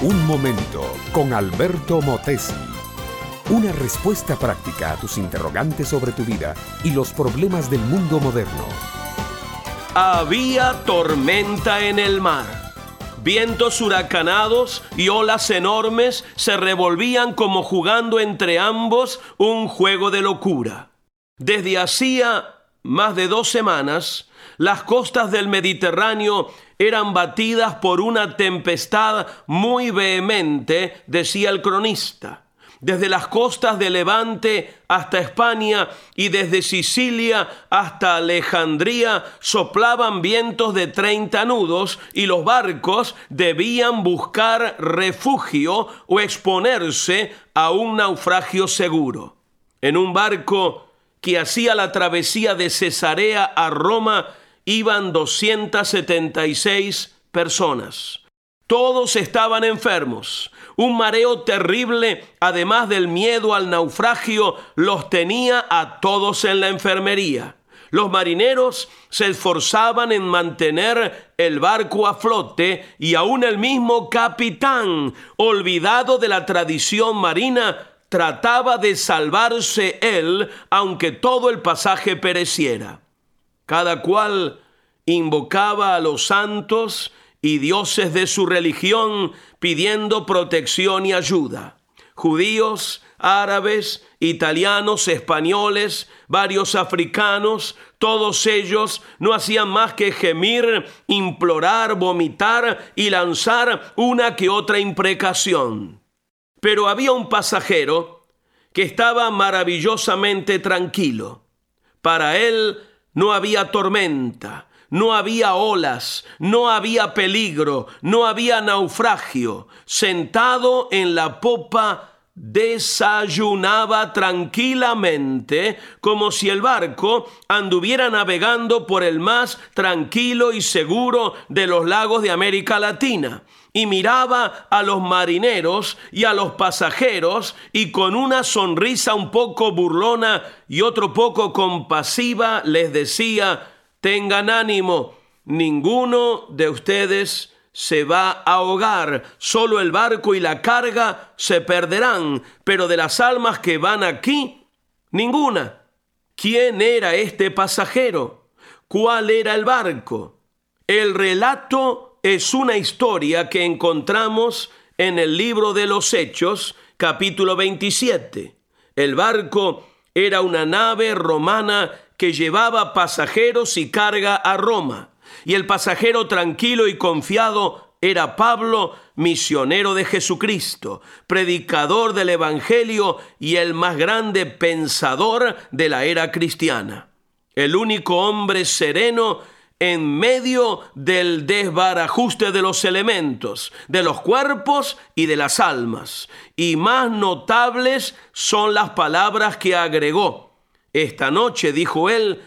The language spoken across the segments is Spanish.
Un momento con Alberto Motesi. Una respuesta práctica a tus interrogantes sobre tu vida y los problemas del mundo moderno. Había tormenta en el mar. Vientos huracanados y olas enormes se revolvían como jugando entre ambos un juego de locura. Desde hacía más de dos semanas, las costas del Mediterráneo eran batidas por una tempestad muy vehemente, decía el cronista. Desde las costas de Levante hasta España y desde Sicilia hasta Alejandría soplaban vientos de 30 nudos y los barcos debían buscar refugio o exponerse a un naufragio seguro. En un barco que hacía la travesía de Cesarea a Roma iban 276 personas. Todos estaban enfermos. Un mareo terrible, además del miedo al naufragio, los tenía a todos en la enfermería. Los marineros se esforzaban en mantener el barco a flote y aún el mismo capitán, olvidado de la tradición marina, trataba de salvarse él, aunque todo el pasaje pereciera. Cada cual invocaba a los santos y dioses de su religión pidiendo protección y ayuda. Judíos, árabes, italianos, españoles, varios africanos, todos ellos no hacían más que gemir, implorar, vomitar y lanzar una que otra imprecación. Pero había un pasajero que estaba maravillosamente tranquilo. Para él no había tormenta, no había olas, no había peligro, no había naufragio. Sentado en la popa desayunaba tranquilamente como si el barco anduviera navegando por el más tranquilo y seguro de los lagos de América Latina y miraba a los marineros y a los pasajeros y con una sonrisa un poco burlona y otro poco compasiva les decía, tengan ánimo, ninguno de ustedes se va a ahogar, solo el barco y la carga se perderán, pero de las almas que van aquí, ninguna. ¿Quién era este pasajero? ¿Cuál era el barco? El relato es una historia que encontramos en el libro de los Hechos, capítulo 27. El barco era una nave romana que llevaba pasajeros y carga a Roma. Y el pasajero tranquilo y confiado era Pablo, misionero de Jesucristo, predicador del Evangelio y el más grande pensador de la era cristiana. El único hombre sereno en medio del desbarajuste de los elementos, de los cuerpos y de las almas. Y más notables son las palabras que agregó. Esta noche, dijo él,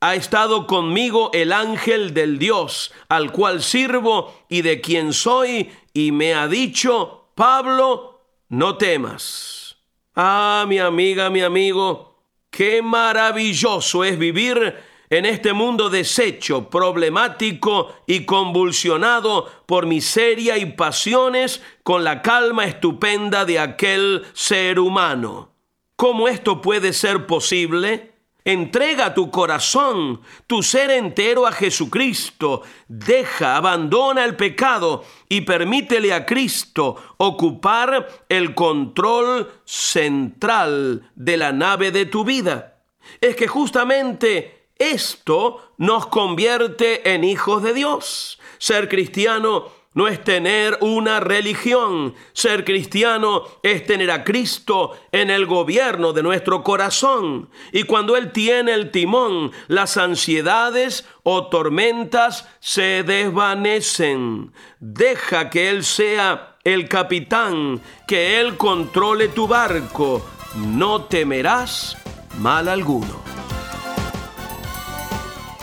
ha estado conmigo el ángel del Dios, al cual sirvo y de quien soy, y me ha dicho, Pablo, no temas. Ah, mi amiga, mi amigo, qué maravilloso es vivir en este mundo deshecho, problemático y convulsionado por miseria y pasiones con la calma estupenda de aquel ser humano. ¿Cómo esto puede ser posible? Entrega tu corazón, tu ser entero a Jesucristo. Deja, abandona el pecado y permítele a Cristo ocupar el control central de la nave de tu vida. Es que justamente esto nos convierte en hijos de Dios. Ser cristiano no es tener una religión. Ser cristiano es tener a Cristo en el gobierno de nuestro corazón. Y cuando Él tiene el timón, las ansiedades o tormentas se desvanecen. Deja que Él sea el capitán, que Él controle tu barco. No temerás mal alguno.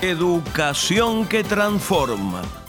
Educación que transforma.